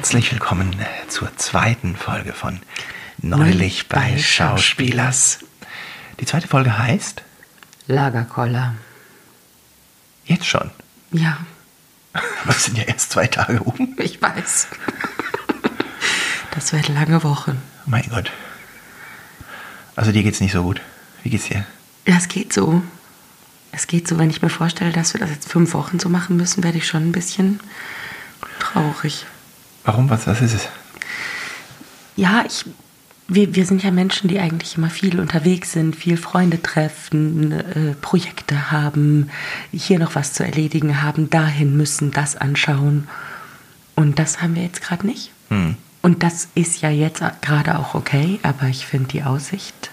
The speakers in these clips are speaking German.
Herzlich willkommen zur zweiten Folge von Neulich bei Schauspielers. Die zweite Folge heißt Lagerkoller. Jetzt schon. Ja, Aber es sind ja erst zwei Tage um. ich weiß. Das werden lange Wochen. Mein Gott. Also dir geht's nicht so gut. Wie geht's dir? Ja, es geht so. Es geht so, wenn ich mir vorstelle, dass wir das jetzt fünf Wochen so machen müssen, werde ich schon ein bisschen traurig. Warum? Was, was ist es? Ja, ich, wir, wir sind ja Menschen, die eigentlich immer viel unterwegs sind, viel Freunde treffen, äh, Projekte haben, hier noch was zu erledigen haben, dahin müssen, das anschauen. Und das haben wir jetzt gerade nicht. Hm. Und das ist ja jetzt gerade auch okay, aber ich finde die Aussicht.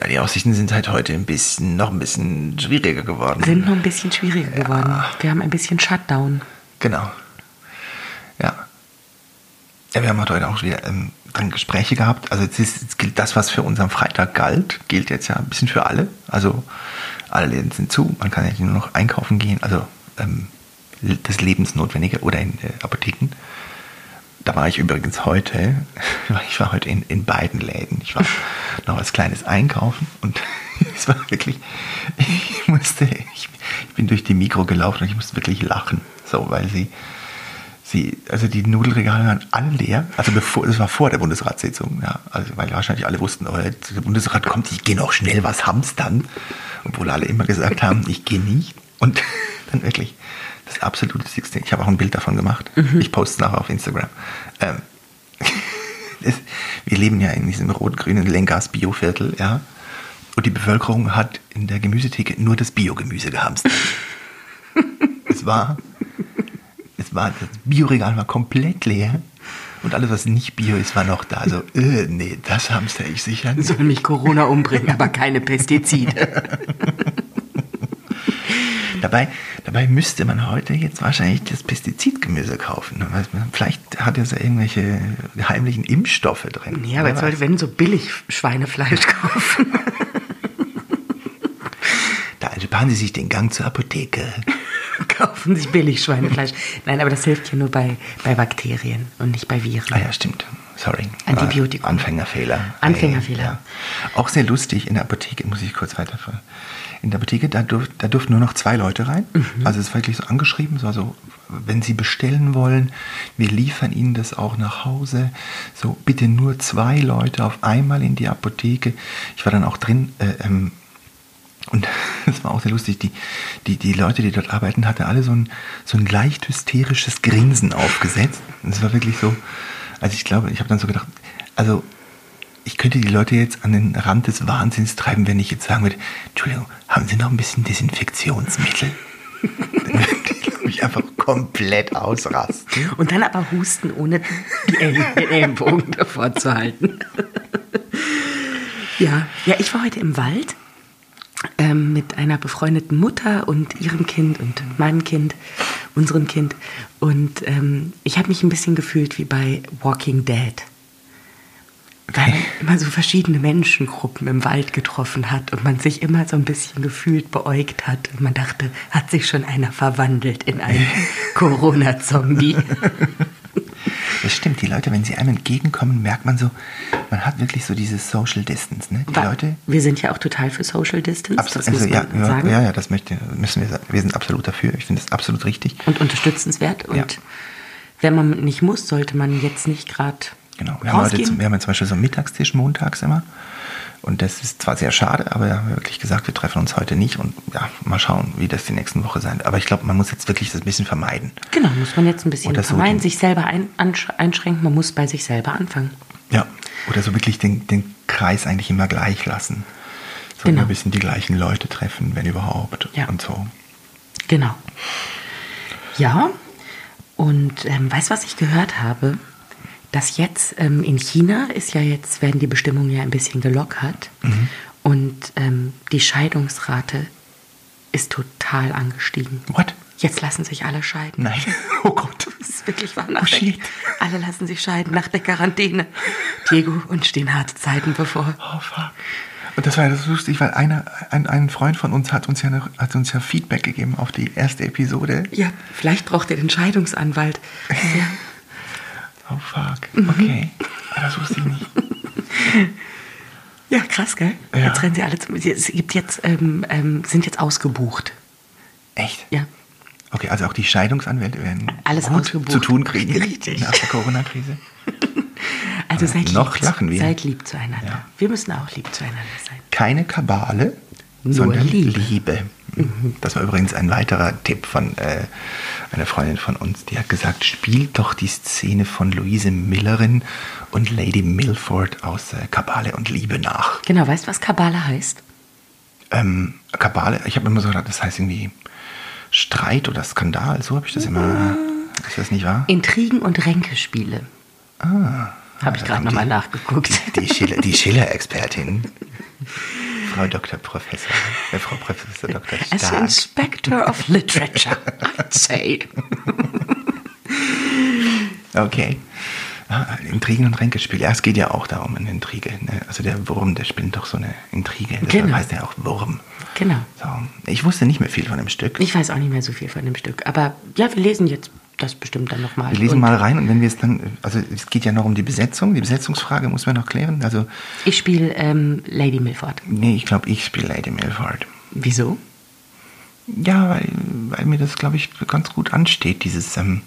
Ja, die Aussichten sind halt heute ein bisschen, noch ein bisschen schwieriger geworden. sind noch ein bisschen schwieriger geworden. Wir haben ein bisschen Shutdown. Genau. Ja. Wir haben heute auch wieder ähm, dann Gespräche gehabt. Also es, ist, es gilt das, was für uns am Freitag galt, gilt jetzt ja ein bisschen für alle. Also alle Läden sind zu, man kann ja nur noch einkaufen gehen, also ähm, das Lebensnotwendige oder in äh, Apotheken. Da war ich übrigens heute, ich war heute in, in beiden Läden. Ich war noch als kleines Einkaufen und es war wirklich, ich musste, ich, ich bin durch die Mikro gelaufen und ich musste wirklich lachen, so, weil sie, sie, also die Nudelregale waren alle leer, also bevor, das war vor der Bundesratssitzung, ja, also weil wahrscheinlich alle wussten, oh, der Bundesrat kommt, ich gehe noch schnell was hamstern, obwohl alle immer gesagt haben, ich gehe nicht und dann wirklich das absolute Sixteen. Ich habe auch ein Bild davon gemacht. Ich poste es nachher auf Instagram. Ähm, es, wir leben ja in diesem rot-grünen Lenkgas-Bioviertel, ja. Und die Bevölkerung hat in der Gemüsetheke nur das Biogemüse gehamstert. es war, es war, das Bioregal war komplett leer. Und alles, was nicht Bio ist, war noch da. Also, äh, nee, das hamster ich sicher nicht. Soll mich Corona umbringen, aber keine Pestizide. Dabei, dabei müsste man heute jetzt wahrscheinlich das Pestizidgemüse kaufen. Man- Vielleicht hat es ja irgendwelche heimlichen Impfstoffe drin. Ja, aber jetzt sollte, wenn so billig Schweinefleisch kaufen. Da sparen Sie sich den Gang zur Apotheke. Kaufen sich billig Schweinefleisch. Nein, aber das hilft ja nur bei, bei Bakterien und nicht bei Viren. Ah ja, stimmt. Sorry. Antibiotikum. Äh, Anfängerfehler. Anfängerfehler. Ja. Auch sehr lustig in der Apotheke, muss ich kurz weiterführen. In der Apotheke, da, durf, da durften nur noch zwei Leute rein. Mhm. Also es ist wirklich so angeschrieben, so, so, wenn Sie bestellen wollen, wir liefern Ihnen das auch nach Hause. So, bitte nur zwei Leute auf einmal in die Apotheke. Ich war dann auch drin, äh, ähm, und es war auch sehr lustig, die, die, die Leute, die dort arbeiten, hatten alle so ein, so ein leicht hysterisches Grinsen aufgesetzt. Es war wirklich so, also ich glaube, ich habe dann so gedacht, also ich könnte die Leute jetzt an den Rand des Wahnsinns treiben, wenn ich jetzt sagen würde, Entschuldigung, haben Sie noch ein bisschen Desinfektionsmittel? Dann glaube ich, einfach komplett ausrasten. Und dann aber husten, ohne die Ellenbogen davor zu halten. ja. ja, ich war heute im Wald ähm, mit einer befreundeten Mutter und ihrem Kind und meinem Kind, unserem Kind. Und ähm, ich habe mich ein bisschen gefühlt wie bei Walking Dead. Weil man immer so verschiedene Menschengruppen im Wald getroffen hat und man sich immer so ein bisschen gefühlt beäugt hat. Und man dachte, hat sich schon einer verwandelt in einen Corona-Zombie. Das stimmt, die Leute, wenn sie einem entgegenkommen, merkt man so, man hat wirklich so dieses Social Distance. Ne? Die Leute, Wir sind ja auch total für Social Distance, Absolut, das also, ja, sagen. ja, ja, das möchte, müssen wir sagen. Wir sind absolut dafür. Ich finde das absolut richtig. Und unterstützenswert. Und Ja. wenn man nicht muss, sollte man jetzt nicht gerade Genau. Wir haben, heute, wir haben ja zum Beispiel so einen Mittagstisch montags immer. Und das ist zwar sehr schade, aber wir haben wirklich gesagt, wir treffen uns heute nicht und ja, mal schauen, wie das die nächsten Woche sein wird. Aber ich glaube, man muss jetzt wirklich das ein bisschen vermeiden. genau, muss man jetzt ein bisschen Oder so vermeiden, den- sich selber ein, einschränken. Man muss bei sich selber anfangen. Ja. Oder so wirklich den, den Kreis eigentlich immer gleich lassen. So Genau. immer ein bisschen die gleichen Leute treffen, wenn überhaupt. Ja. Und so. Genau. Ja, und ähm, weißt du, was ich gehört habe? Dass jetzt ähm, in China ist ja jetzt, werden die Bestimmungen ja ein bisschen gelockert. Mhm. Und ähm, die Scheidungsrate ist total angestiegen. What? Jetzt lassen sich alle scheiden. Nein. Oh Gott. Das ist wirklich wahr. Oh, Nach shit. alle lassen sich scheiden nach der Quarantäne. Diego, uns stehen harte Zeiten bevor. Oh fuck. Und das war das lustig, weil einer, ein, ein Freund von uns hat uns ja noch, hat uns ja Feedback gegeben auf die erste Episode. Ja, vielleicht braucht er den Scheidungsanwalt. Ja. Oh fuck. Okay. Das wusste ich nicht. Ja, krass, gell? Ja. Jetzt rennen sie alle zum. Es gibt jetzt, ähm, ähm, sind jetzt ausgebucht. Echt? Ja. Okay, also auch die Scheidungsanwälte werden Alles ausgebucht. zu tun kriegen Richtig. nach der Corona-Krise. Also Aber seid noch lieb, lachen wir. Seid lieb zueinander. Ja. Wir müssen auch lieb zueinander sein. Keine Kabale, Nur sondern Liebe. Liebe. Das war übrigens ein weiterer Tipp von äh, einer Freundin von uns. Die hat gesagt, spielt doch die Szene von Louise Millerin und Lady Milford aus äh, Kabale und Liebe nach. Genau, weißt du, was Kabale heißt? Ähm, Kabale, ich habe immer so gedacht, das heißt irgendwie Streit oder Skandal, so habe ich das immer. Ist das nicht wahr? Intrigen und Ränkespiele. Ah, Habe ich gerade nochmal nachgeguckt. Die die Schiller-Expertin. Frau Dr. Professor. Äh, Frau Professor Dr. As Stark. Inspector of Literature, I'd say. Okay. Ah, Intrigen und Ränkespiel. Ja, es geht ja auch darum, eine Intrige. Ne? Also der Wurm, der spinnt doch so eine Intrige. Deshalb Genau. heißt er auch Wurm. Genau. So. Ich wusste nicht mehr viel von dem Stück. Ich weiß auch nicht mehr so viel von dem Stück. Aber ja, wir lesen jetzt das bestimmt dann nochmal. Wir lesen mal rein und wenn wir es dann, also es geht ja noch um die Besetzung. Die Besetzungsfrage muss man noch klären. Also, Ich spiele ähm, Lady Milford. nee, ich glaube, ich spiele Lady Milford. Wieso? Ja, weil, weil mir das, glaube ich, ganz gut ansteht, dieses ähm,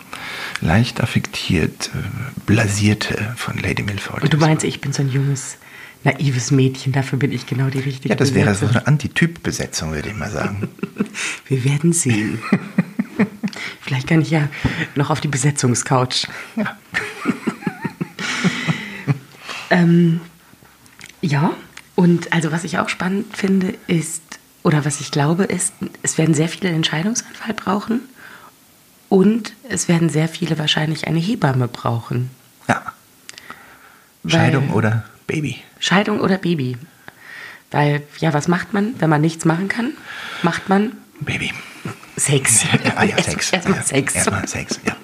leicht affektiert, äh, blasierte von Lady Milford. Und du meinst, ich bin so ein junges, naives Mädchen, dafür bin ich genau die richtige ja, das wäre so Besetzung. eine Antityp-Besetzung, würde ich mal sagen. Wir werden sehen. Vielleicht kann ich ja noch auf die Besetzungscouch. ja. Ähm, ja, und also was ich auch spannend finde, ist, oder was ich glaube, ist, es werden sehr viele einen Scheidungsanwalt brauchen und es werden sehr viele wahrscheinlich eine Hebamme brauchen. ja. Weil- Scheidung oder Baby? Scheidung oder Baby. Weil, ja, was macht man, wenn man nichts machen kann? Macht man Baby. Sex. Ah ja, Sex. Erstmal ja, Sex. Erstmal Sex, ja.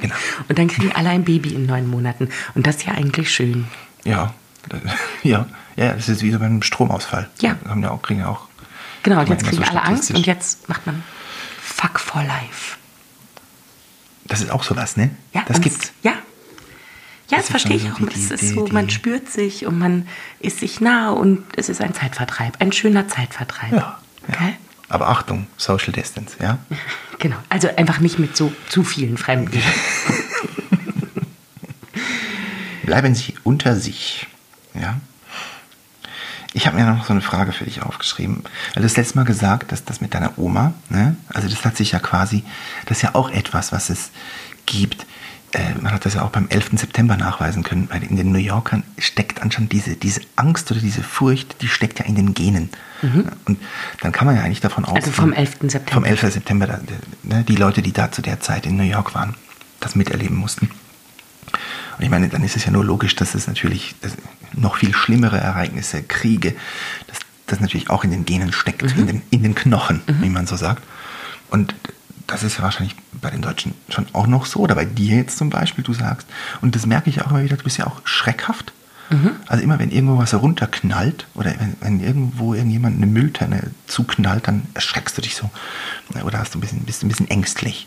Genau. Und dann kriegen alle ein Baby in neun Monaten. Und das ist ja eigentlich schön. Ja. Ja, ja, das ist wie so beim Stromausfall. Ja. Haben ja auch, kriegen ja auch. Genau, und jetzt kriegen so alle Angst und jetzt macht man Fuck for Life. Das ist auch sowas, ne? Ja, das gibt's. Ja. Ja, Das das verstehe ich auch. so es ist so, man spürt sich und man ist sich nah und es ist ein Zeitvertreib, ein schöner Zeitvertreib. Ja. ja. Okay? Aber Achtung, Social Distance, ja? Genau. Also einfach nicht mit so zu vielen Fremden. Bleiben Sie unter sich. Ja. Ich habe mir noch so eine Frage für dich aufgeschrieben. Weil du hast letztes Mal gesagt, dass das mit deiner Oma, ne? also das hat sich ja quasi, das ist ja auch etwas, was es gibt. Äh, man hat das ja auch beim 11. September nachweisen können. Weil in den New Yorkern steckt anscheinend diese, diese Angst oder diese Furcht, die steckt ja in den Genen. Und dann kann man ja eigentlich davon ausgehen. Also vom 11. September. Vom 11. September, ne, die Leute, die da zu der Zeit in New York waren, das miterleben mussten. Und ich meine, dann ist es ja nur logisch, dass es natürlich noch viel schlimmere Ereignisse, Kriege, dass das natürlich auch in den Genen steckt, in, den, in den Knochen, wie man so sagt. Und das ist ja wahrscheinlich bei den Deutschen schon auch noch so, oder bei dir jetzt zum Beispiel, du sagst, und das merke ich auch immer wieder, du bist ja auch schreckhaft. Also immer wenn irgendwo was runterknallt oder wenn, wenn irgendwo irgendjemand eine Mülltonne zuknallt, dann erschreckst du dich so. Oder hast du ein bisschen, bist ein bisschen ängstlich.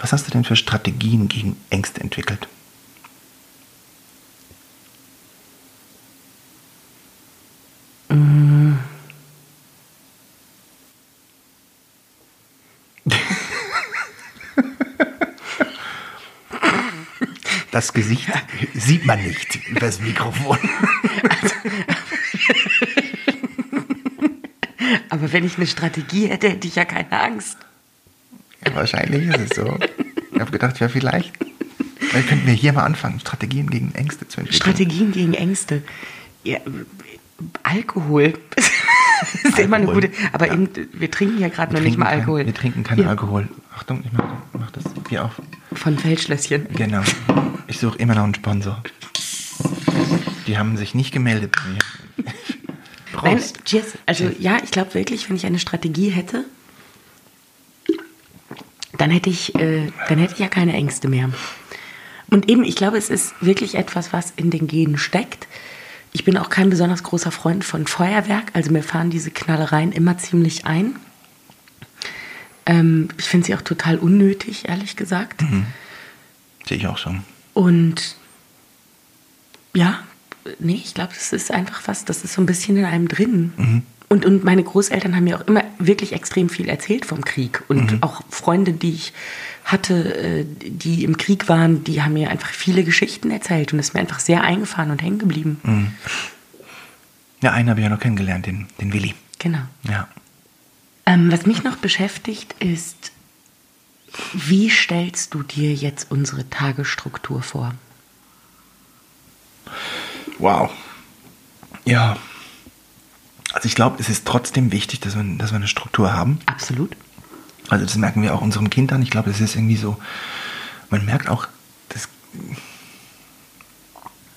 Was hast du denn für Strategien gegen Ängste entwickelt? Das Gesicht sieht man nicht über das Mikrofon. Aber wenn ich eine Strategie hätte, hätte ich ja keine Angst. Ja, wahrscheinlich ist es so. Ich habe gedacht, ja, vielleicht. Vielleicht könnten wir hier mal anfangen, Strategien gegen Ängste zu entwickeln. Strategien gegen Ängste. Ja, Alkohol. das ist immer eine Alkohol. gute. Aber Ja. eben, wir trinken ja gerade noch nicht mal kein- Alkohol. Wir trinken keinen Ja, Alkohol. Achtung, ich mach, mach das Bier auf. Von Feldschlösschen. Genau. Ich suche immer noch einen Sponsor. Die haben sich nicht gemeldet bei mir. Nein, Prost. cheers. Also Cheers. ja, ich glaube wirklich, wenn ich eine Strategie hätte, dann hätte ich, äh, dann hätte ich ja keine Ängste mehr. Und eben, ich glaube, es ist wirklich etwas, was in den Genen steckt. Ich bin auch kein besonders großer Freund von Feuerwerk, also mir fahren diese Knallereien immer ziemlich ein. Ähm, ich finde sie auch total unnötig, ehrlich gesagt. Sehe ich auch so. Und ja, nee, ich glaube, das ist einfach was, das ist so ein bisschen in einem drin. Und, und meine Großeltern haben mir auch immer wirklich extrem viel erzählt vom Krieg. Und auch Freunde, die ich hatte, äh, die im Krieg waren, die haben mir einfach viele Geschichten erzählt. Und das ist mir einfach sehr eingefahren und hängen geblieben. Ja, einen habe ich ja noch kennengelernt, den, den Willi. Genau. Ja. Ähm, was mich noch beschäftigt, ist, wie stellst du dir jetzt unsere Tagesstruktur vor? Wow. Ja. Also ich glaube, es ist trotzdem wichtig, dass wir, dass wir eine Struktur haben. Absolut. Also das merken wir auch unserem Kind an. Ich glaube, es ist irgendwie so, man merkt auch, das,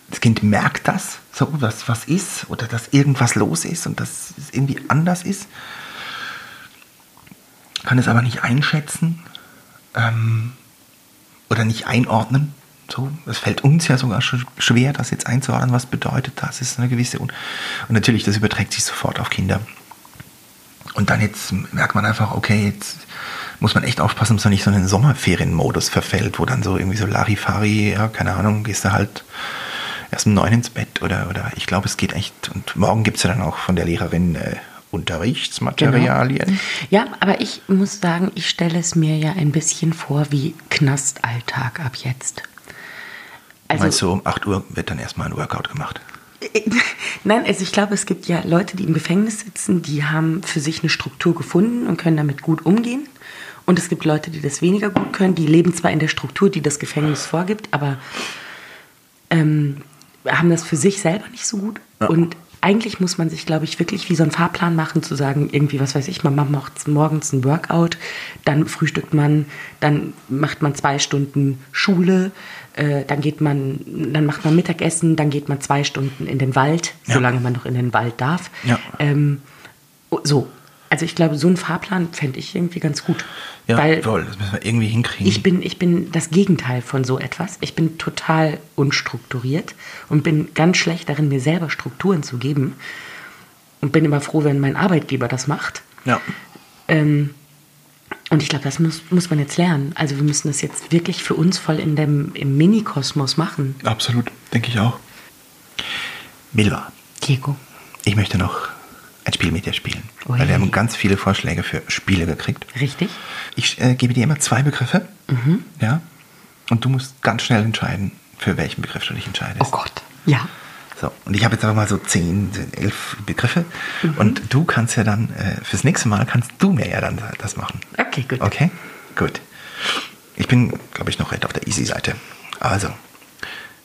das Kind merkt das, so was, was ist oder dass irgendwas los ist und dass es irgendwie anders ist. Kann es aber nicht einschätzen ähm, oder nicht einordnen. So, es fällt uns ja sogar schwer, das jetzt einzuordnen, was bedeutet das. Ist eine gewisse Un und natürlich, das überträgt sich sofort auf Kinder. Und dann jetzt merkt man einfach, okay, jetzt muss man echt aufpassen, dass man nicht so in den Sommerferienmodus verfällt, wo dann so irgendwie so Larifari, ja, keine Ahnung, gehst du halt erst um neun ins Bett oder, oder ich glaube, es geht echt. Und morgen gibt es ja dann auch von der Lehrerin äh, Unterrichtsmaterialien. Ja, aber ich muss sagen, ich stelle es mir ja ein bisschen vor wie Knastalltag ab jetzt. Also, Meinst du, um 8 Uhr wird dann erstmal ein Workout gemacht? Nein, also ich glaube, es gibt ja Leute, die im Gefängnis sitzen, die haben für sich eine Struktur gefunden und können damit gut umgehen. Und es gibt Leute, die das weniger gut können. Die leben zwar in der Struktur, die das Gefängnis vorgibt, aber ähm, haben das für sich selber nicht so gut. Ja. Und eigentlich muss man sich, glaube ich, wirklich wie so einen Fahrplan machen, zu sagen, irgendwie, was weiß ich, man macht morgens ein Workout, dann frühstückt man, dann macht man zwei Stunden Schule, äh, dann geht man, dann macht man Mittagessen, dann geht man zwei Stunden in den Wald, Ja. solange man noch in den Wald darf. Ja. Ähm, so. Also ich glaube, so einen Fahrplan fände ich irgendwie ganz gut. Ja, weil voll, das müssen wir irgendwie hinkriegen. ich bin, ich bin das Gegenteil von so etwas. Ich bin total unstrukturiert und bin ganz schlecht darin, mir selber Strukturen zu geben. Und bin immer froh, wenn mein Arbeitgeber das macht. ja. Ähm, und ich glaube, das muss, muss man jetzt lernen. Also wir müssen das jetzt wirklich für uns voll in dem, im Mini-Kosmos machen. Absolut, denke ich auch. Milva, Diego. ich möchte noch ein Spiel mit dir spielen. Ui. Weil wir haben ganz viele Vorschläge für Spiele gekriegt. Richtig? Ich äh, gebe dir immer zwei Begriffe. Mhm. Ja. Und du musst ganz schnell entscheiden, für welchen Begriff du dich entscheidest. Oh Gott. Ja. So, und ich habe jetzt aber mal so zehn, elf Begriffe. Und du kannst ja dann, äh, fürs nächste Mal kannst du mir ja dann das machen. Okay, gut. Okay? Gut. Ich bin, glaube ich, noch recht auf der Easy-Seite. Also,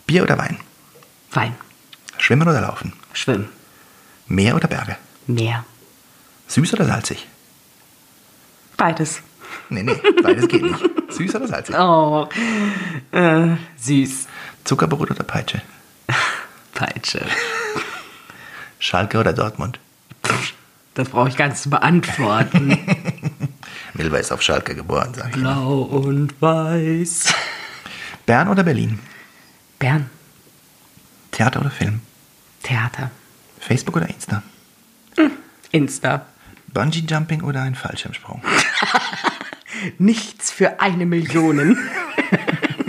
Bier oder Wein? Wein. Schwimmen oder Laufen? Schwimmen. Meer oder Berge? Meer. Süß oder salzig? Beides. Nee, nee, beides geht nicht. Süß oder salzig? Oh. Äh, süß. Zuckerbrot oder Peitsche? Peitsche. Schalke oder Dortmund? Das brauche ich gar nicht zu beantworten. Milva ist auf Schalke geboren, sag ich. Blau und weiß. Bern oder Berlin? Bern. Theater oder Film? Theater. Facebook oder Insta? Insta. Bungee Jumping oder ein Fallschirmsprung? Nichts für eine Million.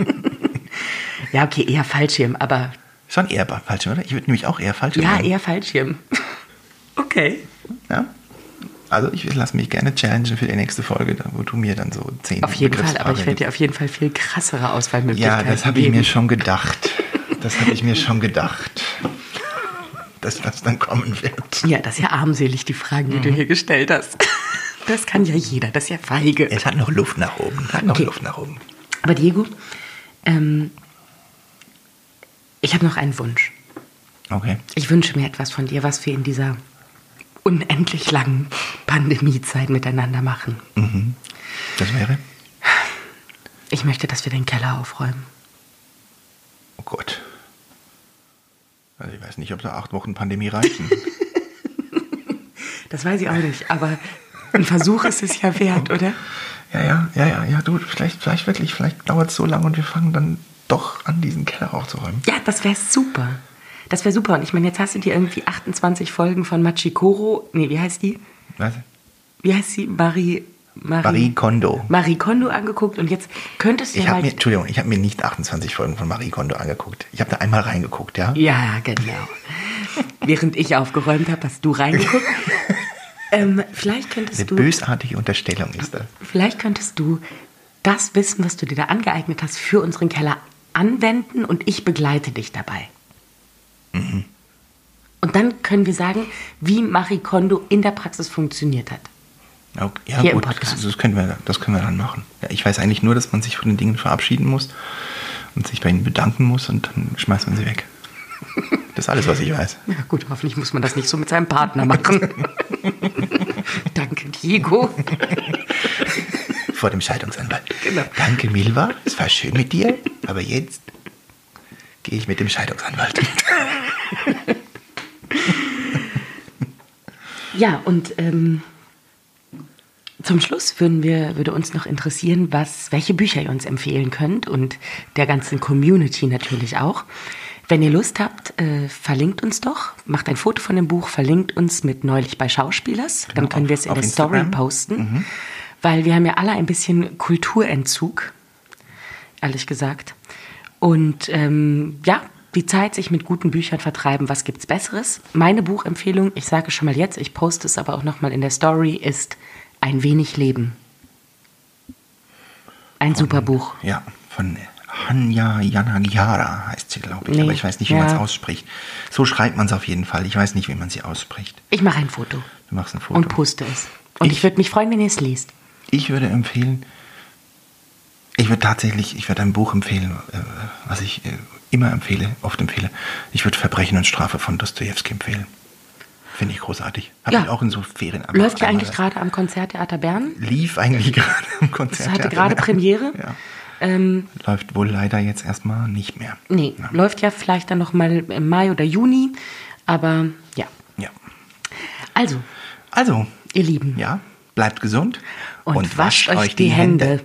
ja, okay, eher Fallschirm, aber Schon eher Fallschirm, oder? Ich würde nämlich auch eher Fallschirm ja, sagen. eher Fallschirm. Okay. Ja? Also ich lasse mich gerne challengen für die nächste Folge, wo du mir dann so zehn Auf jeden Fall, aber ich werde dir auf jeden Fall viel krassere Auswahlmöglichkeiten Ja, das habe ich geben. mir schon gedacht. Das habe ich mir schon gedacht. Dass das dann kommen wird. Ja, das ist ja armselig, die Fragen, die du Mhm. hier gestellt hast. Das kann ja jeder, das ist ja feige. Es hat noch Luft nach oben. Hat noch Okay. Luft nach oben. Aber Diego, ähm, ich habe noch einen Wunsch. Okay. Ich wünsche mir etwas von dir, was wir in dieser unendlich langen Pandemiezeit miteinander machen. Das wäre? Ich möchte, dass wir den Keller aufräumen. Oh Gott. Also ich weiß nicht, ob so acht Wochen Pandemie reichen. Das weiß ich auch nicht, aber ein Versuch ist es ja wert, oder? ja, ja, ja, ja, ja, du, vielleicht, vielleicht wirklich, vielleicht dauert es so lange und wir fangen dann doch an, diesen Keller aufzuräumen. Ja, das wäre super. Das wäre super. Und ich meine, jetzt hast du dir irgendwie 28 Folgen von Machikoro, nee, wie heißt die? Was? Wie heißt sie? Marie, Marie Kondo. Marie Kondo angeguckt und jetzt könntest du Ich ja mal... mir, Entschuldigung, ich habe mir nicht 28 Folgen von Marie Kondo angeguckt. Ich habe da einmal reingeguckt, ja? Ja, genau. Während ich aufgeräumt habe, hast du reingeguckt. ähm, vielleicht Eine könntest du... bösartige Unterstellung ist das. Vielleicht könntest du das Wissen, was du dir da angeeignet hast, für unseren Keller anwenden und ich begleite dich dabei. Mhm. Und dann können wir sagen, wie Marie Kondo in der Praxis funktioniert hat. Okay, ja, Hier gut, das, das, können wir, das können wir dann machen. Ja, ich weiß eigentlich nur, dass man sich von den Dingen verabschieden muss und sich bei ihnen bedanken muss und dann schmeißt man sie weg. Das ist alles, was ich weiß. Ja gut, hoffentlich muss man das nicht so mit seinem Partner machen. Danke, Diego. Vor dem Scheidungsanwalt. Genau. Danke, Milva. Es war schön mit dir, aber jetzt gehe ich mit dem Scheidungsanwalt. Ja, und ähm, zum Schluss würden wir, würde uns noch interessieren, was, welche Bücher ihr uns empfehlen könnt und der ganzen Community natürlich auch. Wenn ihr Lust habt, äh, verlinkt uns doch, macht ein Foto von dem Buch, verlinkt uns mit neulich bei Schauspielers, dann Genau, können wir es in der Story posten, weil wir haben ja alle ein bisschen Kulturentzug, ehrlich gesagt. Und ähm, ja, die Zeit, sich mit guten Büchern vertreiben, was gibt's Besseres? Meine Buchempfehlung, ich sage schon mal jetzt, ich poste es aber auch nochmal in der Story, ist Ein wenig Leben. Ein super Buch. Ja, von Hanya Yanagihara heißt sie, glaube ich. Nee, aber ich weiß nicht, wie ja. man es ausspricht. So schreibt man es auf jeden Fall. Ich weiß nicht, wie man sie ausspricht. Ich mache ein Foto Du machst ein Foto. und poste es. Und ich, Ich- würde mich freuen, wenn ihr es liest. Ich würde empfehlen, ich würde tatsächlich, ich würde ein Buch empfehlen, äh, was ich äh, immer empfehle, oft empfehle. Ich würde Verbrechen und Strafe von Dostoevsky empfehlen. Finde ich großartig. Habe Ja. ich auch in so Ferien Läuft ja eigentlich gerade am Konzerttheater Bern. Lief eigentlich gerade im Konzert. Es hatte gerade Premiere. Ja. Ähm, Läuft wohl leider jetzt erstmal nicht mehr. nee, Ja. läuft ja vielleicht dann noch mal im Mai oder Juni. Aber ja. ja. Also, Also, ihr Lieben. ja, bleibt gesund Und wascht euch die Hände.